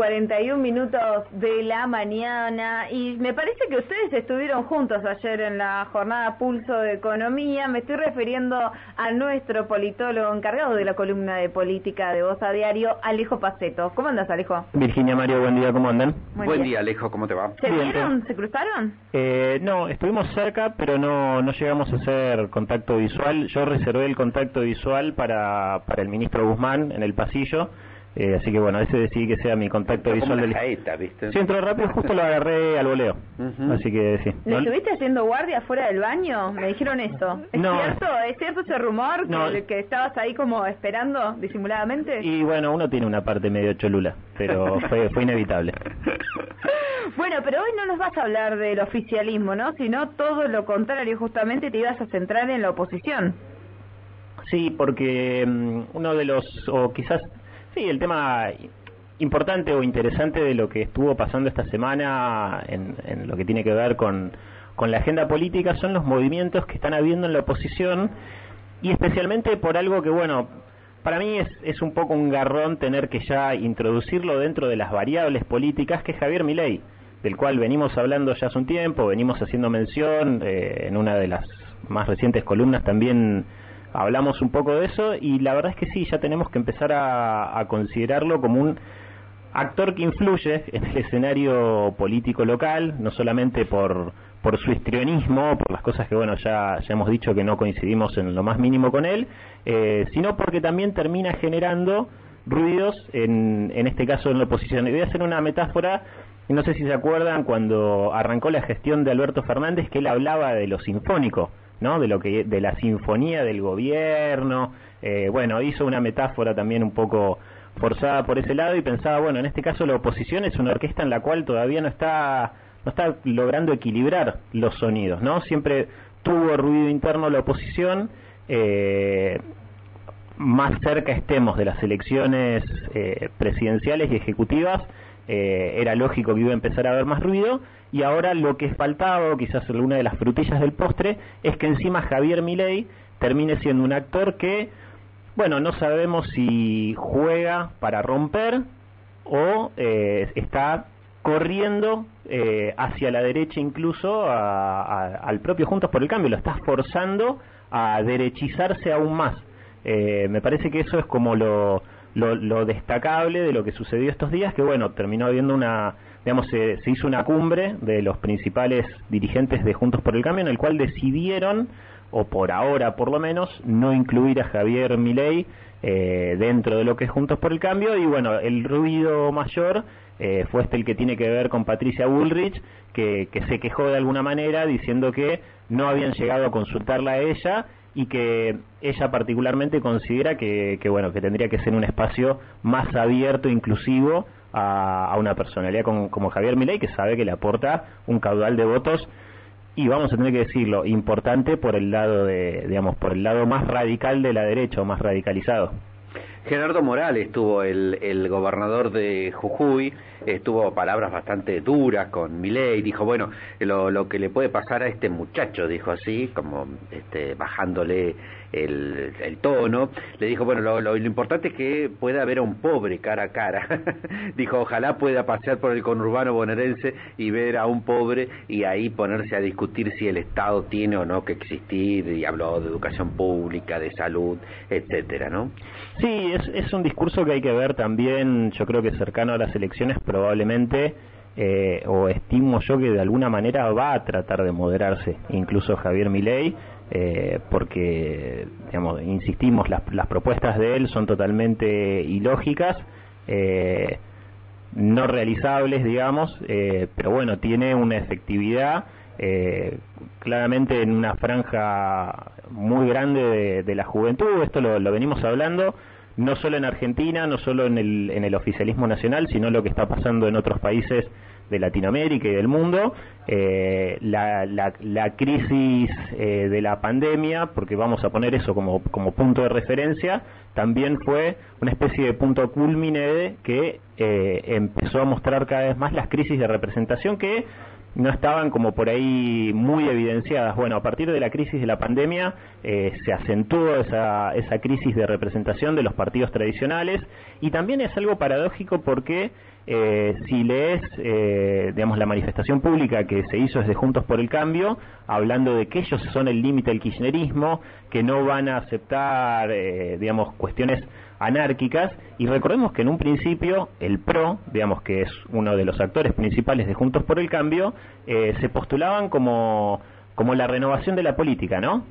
41 minutos de la mañana y me parece que ustedes estuvieron juntos ayer en la jornada Pulso de Economía. Me estoy refiriendo a nuestro politólogo encargado de la columna de política de Voz a Diario, Alejo Paceto. ¿Cómo andas, Alejo? Virginia Mario, buen día, ¿cómo andan? Buen, día. Alejo, ¿cómo te va? ¿Se vieron? ¿Se cruzaron? Eh, no, estuvimos cerca, pero no, no llegamos a hacer contacto visual. Yo reservé el contacto visual para, para el ministro Guzmán en el pasillo eh, así que bueno, ese decidí que sea mi contacto visual del. Jaeta, ¿viste? Sí, entró rápido, justo lo agarré al voleo. Así que sí. ¿Le estuviste haciendo guardia fuera del baño? Me dijeron eso. ¿Es cierto? ¿Es cierto ese rumor que, que, estabas ahí como esperando disimuladamente? Y bueno, uno tiene una parte medio cholula, pero fue, fue inevitable. bueno, pero hoy no nos vas a hablar del oficialismo, ¿no? Sino todo lo contrario, justamente te ibas a centrar en la oposición. Sí, porque mm, uno de los, o quizás Sí, el tema importante o interesante de lo que estuvo pasando esta semana en, lo que tiene que ver con, con la agenda política son los movimientos que están habiendo en la oposición y especialmente por algo que, bueno, para mí es, es un poco un garrón tener que ya introducirlo dentro de las variables políticas que es Javier Milei, del cual venimos hablando ya hace un tiempo, venimos haciendo mención eh, en una de las más recientes columnas también hablamos un poco de eso y la verdad es que sí, ya tenemos que empezar a, considerarlo como un actor que influye en el escenario político local, no solamente por, por su histrionismo, por las cosas que bueno ya, ya hemos dicho que no coincidimos en lo más mínimo con él, eh, sino porque también termina generando ruidos, en, en este caso en la oposición. Y voy a hacer una metáfora, no sé si se acuerdan cuando arrancó la gestión de Alberto Fernández, que él hablaba de lo sinfónico ¿no? De lo que de la sinfonía del gobierno. Eh, bueno, hizo una metáfora también un poco forzada por ese lado y pensaba, bueno, en este caso la oposición es una orquesta en la cual todavía no está no está logrando equilibrar los sonidos, ¿no? Siempre tuvo ruido interno la oposición, eh, más cerca estemos de las elecciones eh, presidenciales y ejecutivas, eh, era lógico que iba a empezar a haber más ruido y ahora lo que faltaba, quizás alguna de las frutillas del postre, es que encima Javier Milei termine siendo un actor que, bueno, no sabemos si juega para romper o eh, está corriendo eh, hacia la derecha incluso al propio Juntos por el Cambio, lo está forzando a derechizarse aún más. me parece que eso es como lo, lo, destacable de lo que sucedió estos días, que bueno, terminó habiendo una, digamos, se, hizo una cumbre de los principales dirigentes de Juntos por el Cambio, en el cual decidieron, o por ahora por lo menos, no incluir a Javier Milei eh, dentro de lo que es Juntos por el Cambio, y bueno, el ruido mayor eh, fue este el que tiene que ver con Patricia Bullrich, que, que se quejó de alguna manera diciendo que no habían llegado a consultarla a ella y que ella particularmente considera que, bueno que tendría que ser un espacio más abierto inclusivo a, una personalidad como, Javier Milei que sabe que le aporta un caudal de votos y vamos a tener que decirlo importante por el lado de digamos por el lado más radical de la derecha o más radicalizado Gerardo Morales tuvo el, gobernador de Jujuy, estuvo palabras bastante duras con Milei, dijo, bueno, lo, lo que le puede pasar a este muchacho, dijo así, como este, bajándole el, tono, le dijo, bueno, lo, lo, importante es que pueda ver a un pobre cara a cara, dijo, ojalá pueda pasear por el conurbano bonaerense y ver a un pobre y ahí ponerse a discutir si el Estado tiene o no que existir, y habló de educación pública, de salud, etcétera, ¿no? Sí, es, un discurso que hay que ver también, yo creo que cercano a las elecciones probablemente, eh, o estimo yo que de alguna manera va a tratar de moderarse, incluso Javier Milei, eh, porque, digamos, insistimos, las, las propuestas de él son totalmente ilógicas, eh, no realizables, digamos, eh, pero bueno, tiene una efectividad eh, claramente en una franja muy grande de, de la juventud, esto lo, lo venimos hablando, no solo en Argentina, no solo en el, en el oficialismo nacional, sino lo que está pasando en otros países de Latinoamérica y del mundo, eh, la, la, la, crisis eh, de la pandemia, porque vamos a poner eso como, punto de referencia, también fue una especie de punto culmine que eh, empezó a mostrar cada vez más las crisis de representación que no estaban como por ahí muy evidenciadas. Bueno, a partir de la crisis de la pandemia eh, se acentuó esa, esa crisis de representación de los partidos tradicionales y también es algo paradójico porque eh, si lees, eh, digamos, la manifestación pública que se hizo desde Juntos por el Cambio, hablando de que ellos son el límite del kirchnerismo, que no van a aceptar, eh, digamos, cuestiones anárquicas, y recordemos que en un principio el PRO, digamos que es uno de los actores principales de Juntos por el Cambio, se postulaban como como la renovación de la política, ¿no?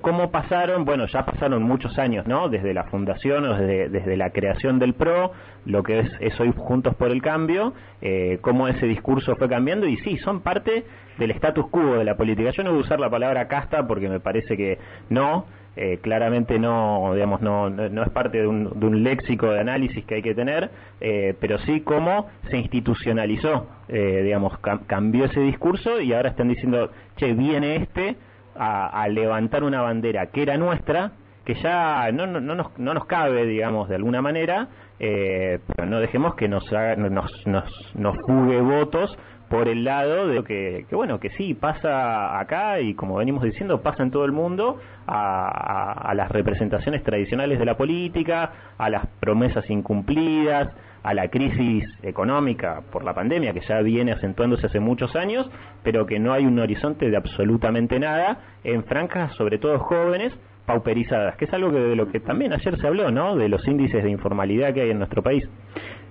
¿Cómo pasaron? Bueno, ya pasaron muchos años, ¿no? Desde la fundación o desde, desde la creación del PRO, lo que es, hoy Juntos por el Cambio, eh, cómo ese discurso fue cambiando y sí, son parte del status quo de la política. Yo no voy a usar la palabra casta porque me parece que no, eh, claramente no, digamos, no, no es parte de un, de un, léxico de análisis que hay que tener, eh, pero sí cómo se institucionalizó, eh, digamos, cambió ese discurso y ahora están diciendo, che, viene este a, levantar una bandera que era nuestra, que ya no, no, no, nos, no nos cabe, digamos, de alguna manera, pero no dejemos que nos, nos, nos, nos fugue votos por el lado de que, que, bueno, que sí, pasa acá y como venimos diciendo, pasa en todo el mundo a, a, las representaciones tradicionales de la política, a las promesas incumplidas, a la crisis económica por la pandemia que ya viene acentuándose hace muchos años, pero que no hay un horizonte de absolutamente nada en franjas, sobre todo jóvenes, pauperizadas, que es algo que de lo que también ayer se habló, ¿no? De los índices de informalidad que hay en nuestro país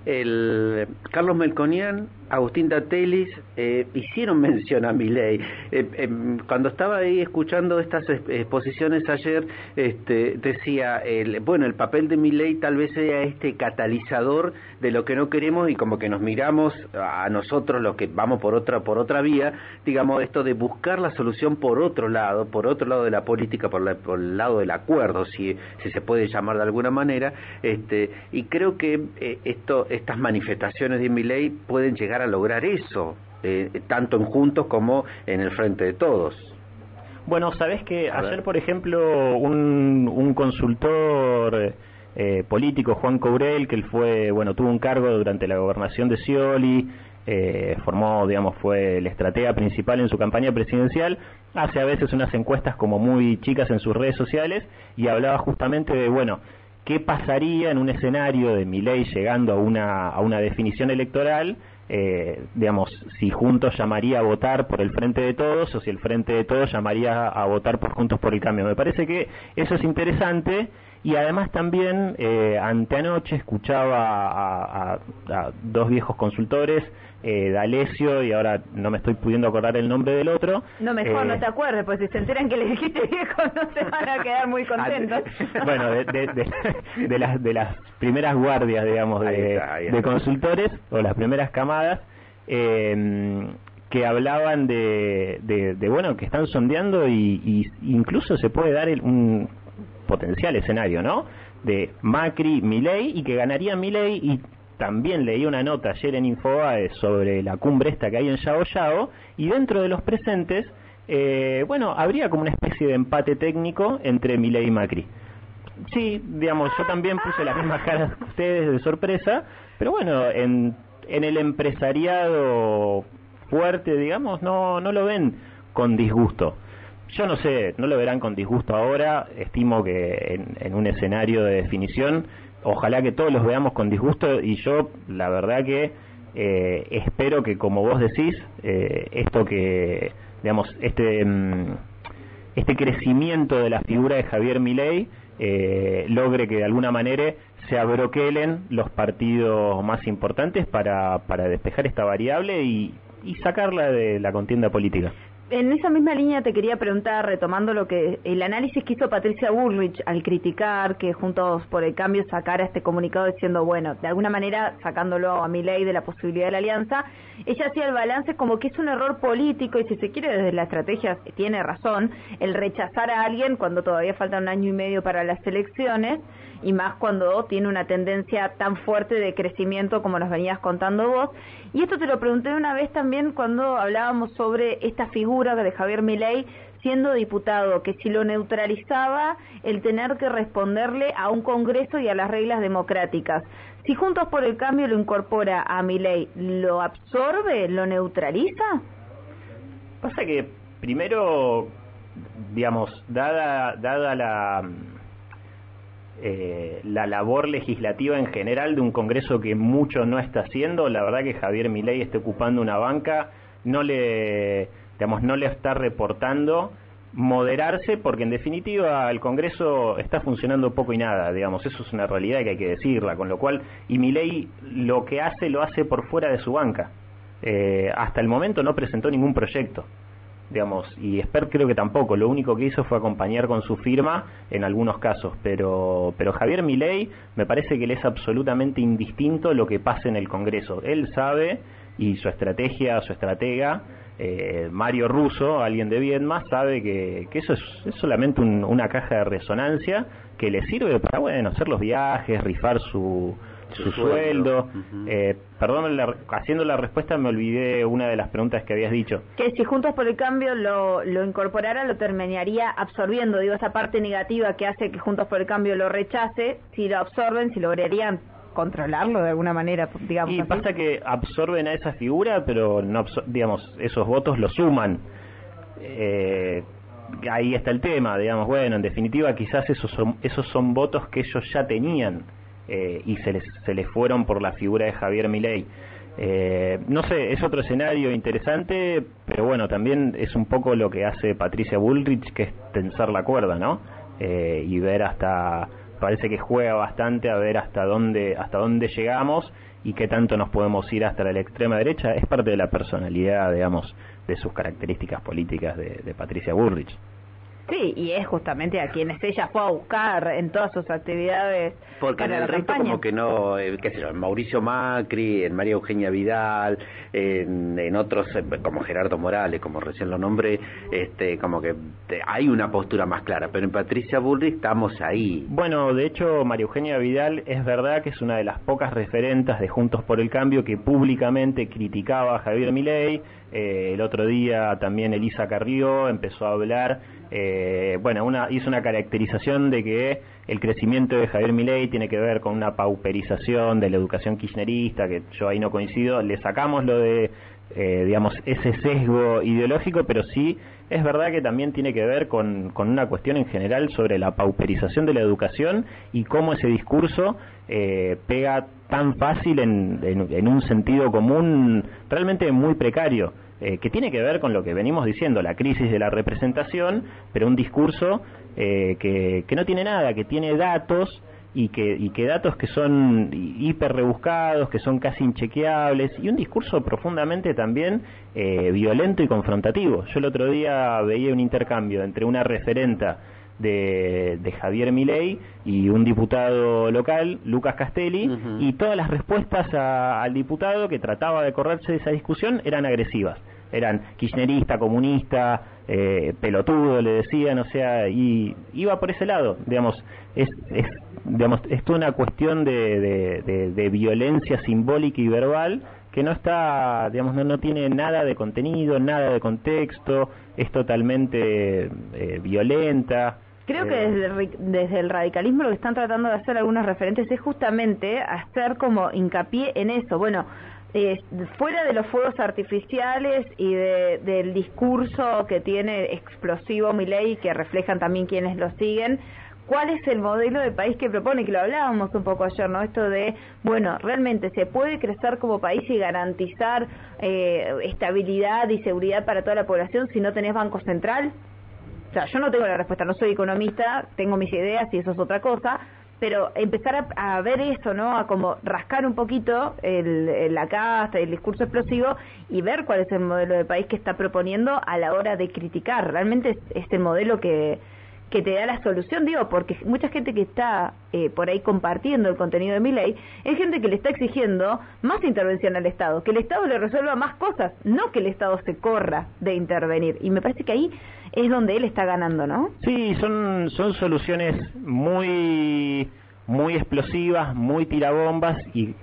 el Carlos Melconian, Agustín Datelis eh, hicieron mención a mi ley. Eh, em, cuando estaba ahí escuchando estas exposiciones ayer, este, decía, el, bueno, el papel de mi ley tal vez sea este catalizador de lo que no queremos y como que nos miramos a nosotros los que vamos por otra por otra vía, digamos esto de buscar la solución por otro lado, por otro lado de la política, por, el lado del acuerdo, si, si se puede llamar de alguna manera, este, y creo que eh, esto estas manifestaciones de mi ley pueden llegar a lograr eso, eh, tanto en Juntos como en el Frente de Todos. Bueno, sabes que ayer, por ejemplo, un, un consultor eh, político, Juan Courel, que él fue, bueno, tuvo un cargo durante la gobernación de Scioli, eh, formó, digamos, fue el estratega principal en su campaña presidencial, hace a veces unas encuestas como muy chicas en sus redes sociales y hablaba justamente de, bueno, qué pasaría en un escenario de mi ley llegando a una, a una definición electoral, eh, digamos, si Juntos llamaría a votar por el Frente de Todos o si el Frente de Todos llamaría a votar por Juntos por el Cambio. Me parece que eso es interesante y además también eh, anteanoche escuchaba a, a dos viejos consultores eh, D'Alessio y ahora no me estoy pudiendo acordar el nombre del otro. No, mejor no eh, te acuerdes, pues si se enteran que le dijiste viejo no se van a quedar muy contentos. bueno, de, de, las, de las primeras guardias, digamos, de, consultores o las primeras camadas. Eh, que hablaban de, de, bueno que están sondeando y, y incluso se puede dar un potencial escenario no de Macri Milei y que ganaría Milei y también leí una nota ayer en Infobae sobre la cumbre esta que hay en Yao Yao y dentro de los presentes, eh, bueno, habría como una especie de empate técnico entre Milei y Macri. Sí, digamos, yo también puse las mismas caras que ustedes de sorpresa, pero bueno, en, en el empresariado fuerte, digamos, no, no lo ven con disgusto. Yo no sé, no lo verán con disgusto ahora, estimo que en, en un escenario de definición ojalá que todos los veamos con disgusto y yo la verdad que eh, espero que como vos decís eh, esto que digamos este mm, este crecimiento de la figura de Javier Milei eh, logre que de alguna manera se abroquelen los partidos más importantes para, para despejar esta variable y, y sacarla de la contienda política en esa misma línea te quería preguntar, retomando lo que el análisis que hizo Patricia Bullrich al criticar que Juntos por el Cambio sacara este comunicado diciendo, bueno, de alguna manera sacándolo a mi ley de la posibilidad de la alianza, ella hacía el balance como que es un error político y si se quiere desde la estrategia tiene razón el rechazar a alguien cuando todavía falta un año y medio para las elecciones y más cuando tiene una tendencia tan fuerte de crecimiento como nos venías contando vos. Y esto te lo pregunté una vez también cuando hablábamos sobre esta figura de Javier Milei siendo diputado, que si lo neutralizaba el tener que responderle a un Congreso y a las reglas democráticas. Si Juntos por el Cambio lo incorpora a Milei, ¿lo absorbe, lo neutraliza? Pasa que primero, digamos, dada, dada la eh, la labor legislativa en general de un Congreso que mucho no está haciendo. La verdad que Javier Milei esté ocupando una banca no le, digamos, no le está reportando moderarse porque en definitiva el Congreso está funcionando poco y nada, digamos, eso es una realidad que hay que decirla, con lo cual, y Milei lo que hace lo hace por fuera de su banca. Eh, hasta el momento no presentó ningún proyecto digamos, y Esper creo que tampoco, lo único que hizo fue acompañar con su firma en algunos casos, pero, pero Javier Milei me parece que le es absolutamente indistinto lo que pase en el Congreso. Él sabe, y su estrategia, su estratega, eh, Mario Russo, alguien de Viedma, sabe que, eso es, solamente una caja de resonancia que le sirve para, bueno, hacer los viajes, rifar su, su, sueldo. eh, perdón, haciendo la respuesta me olvidé una de las preguntas que habías dicho. Que si Juntos por el Cambio lo, lo incorporara, lo terminaría absorbiendo. Digo, esa parte negativa que hace que Juntos por el Cambio lo rechace, si lo absorben, si lograrían controlarlo de alguna manera, digamos. Y pasa que absorben a esa figura, pero no digamos, esos votos lo suman. Eh, ahí está el tema, digamos, bueno, en definitiva quizás esos son, esos son votos que ellos ya tenían eh, y se les, se les fueron por la figura de Javier Milei. Eh, no sé, es otro escenario interesante, pero bueno, también es un poco lo que hace Patricia Bullrich, que es tensar la cuerda, ¿no? Eh, y ver hasta, parece que juega bastante a ver hasta dónde, hasta dónde llegamos y qué tanto nos podemos ir hasta la extrema derecha. Es parte de la personalidad, digamos, de sus características políticas de, de Patricia Bullrich. Sí, y es justamente a quienes ella fue a buscar en todas sus actividades. Porque en el resto como que no, eh, qué sé yo, en Mauricio Macri, en María Eugenia Vidal, en, en, otros eh, como Gerardo Morales, como recién lo nombré, este, como que hay una postura más clara, pero en Patricia Bullrich estamos ahí. Bueno, de hecho María Eugenia Vidal es verdad que es una de las pocas referentas de Juntos por el Cambio que públicamente criticaba a Javier Milei. Eh, el otro día también Elisa Carrió empezó a hablar eh, bueno, una, hizo una caracterización de que el crecimiento de Javier Milei tiene que ver con una pauperización de la educación kirchnerista, que yo ahí no coincido, le sacamos lo de, eh, digamos, ese sesgo ideológico, pero sí es verdad que también tiene que ver con, con una cuestión en general sobre la pauperización de la educación y cómo ese discurso eh, pega tan fácil en, en un sentido común realmente muy precario. Eh, que tiene que ver con lo que venimos diciendo, la crisis de la representación, pero un discurso eh, que, que, no tiene nada, que tiene datos y que, y que datos que son hiper rebuscados, que son casi inchequeables, y un discurso profundamente también eh, violento y confrontativo. Yo el otro día veía un intercambio entre una referenta de, de, Javier Milei y un diputado local, Lucas Castelli, y todas las respuestas al diputado que trataba de correrse de esa discusión eran agresivas. Eran kirchnerista, comunista, eh, pelotudo, le decían, o sea, y iba por ese lado, digamos, es, es digamos, es toda una cuestión de, de, de, violencia simbólica y verbal que no está, digamos, no, no tiene nada de contenido, nada de contexto, es totalmente eh, violenta, Creo que eh. desde, desde, el radicalismo lo que están tratando de hacer algunos referentes es justamente hacer como hincapié en eso. Bueno, eh, fuera de los fuegos artificiales y de, del discurso que tiene explosivo Milei, que reflejan también quienes lo siguen, ¿cuál es el modelo de país que propone? Que lo hablábamos un poco ayer, ¿no? Esto de, bueno, realmente se puede crecer como país y garantizar eh, estabilidad y seguridad para toda la población si no tenés banco central o sea, yo no tengo la respuesta, no soy economista, tengo mis ideas y eso es otra cosa, pero empezar a, ver eso, ¿no? A como rascar un poquito el, la casta, el discurso explosivo y ver cuál es el modelo de país que está proponiendo a la hora de criticar. Realmente es, es el modelo que, que te da la solución, digo, porque mucha gente que está eh, por ahí compartiendo el contenido de mi ley es gente que le está exigiendo más intervención al Estado, que el Estado le resuelva más cosas, no que el Estado se corra de intervenir. Y me parece que ahí es donde él está ganando, ¿no? Sí, son, son soluciones muy, muy explosivas, muy tirabombas y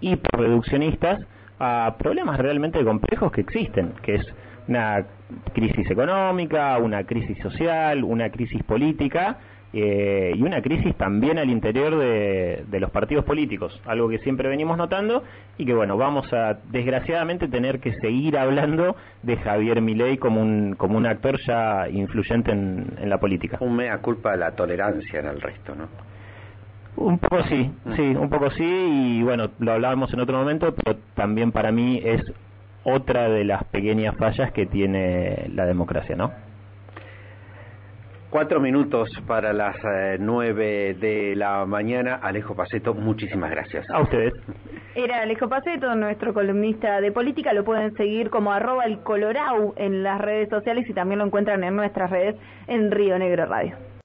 hiperreduccionistas a problemas realmente complejos que existen, que es una crisis económica, una crisis social, una crisis política eh, y una crisis también al interior de, de, los partidos políticos, algo que siempre venimos notando y que bueno, vamos a desgraciadamente tener que seguir hablando de Javier Milei como un, como un actor ya influyente en, en la política. Un mea culpa de la tolerancia en el resto, ¿no? Un poco sí, sí, un poco sí, y bueno, lo hablábamos en otro momento, pero también para mí es otra de las pequeñas fallas que tiene la democracia, ¿no? Cuatro minutos para las eh, nueve de la mañana. Alejo Paceto, muchísimas gracias. A ustedes. Era Alejo Paceto, nuestro columnista de política. Lo pueden seguir como arroba el Colorau en las redes sociales y también lo encuentran en nuestras redes en Río Negro Radio.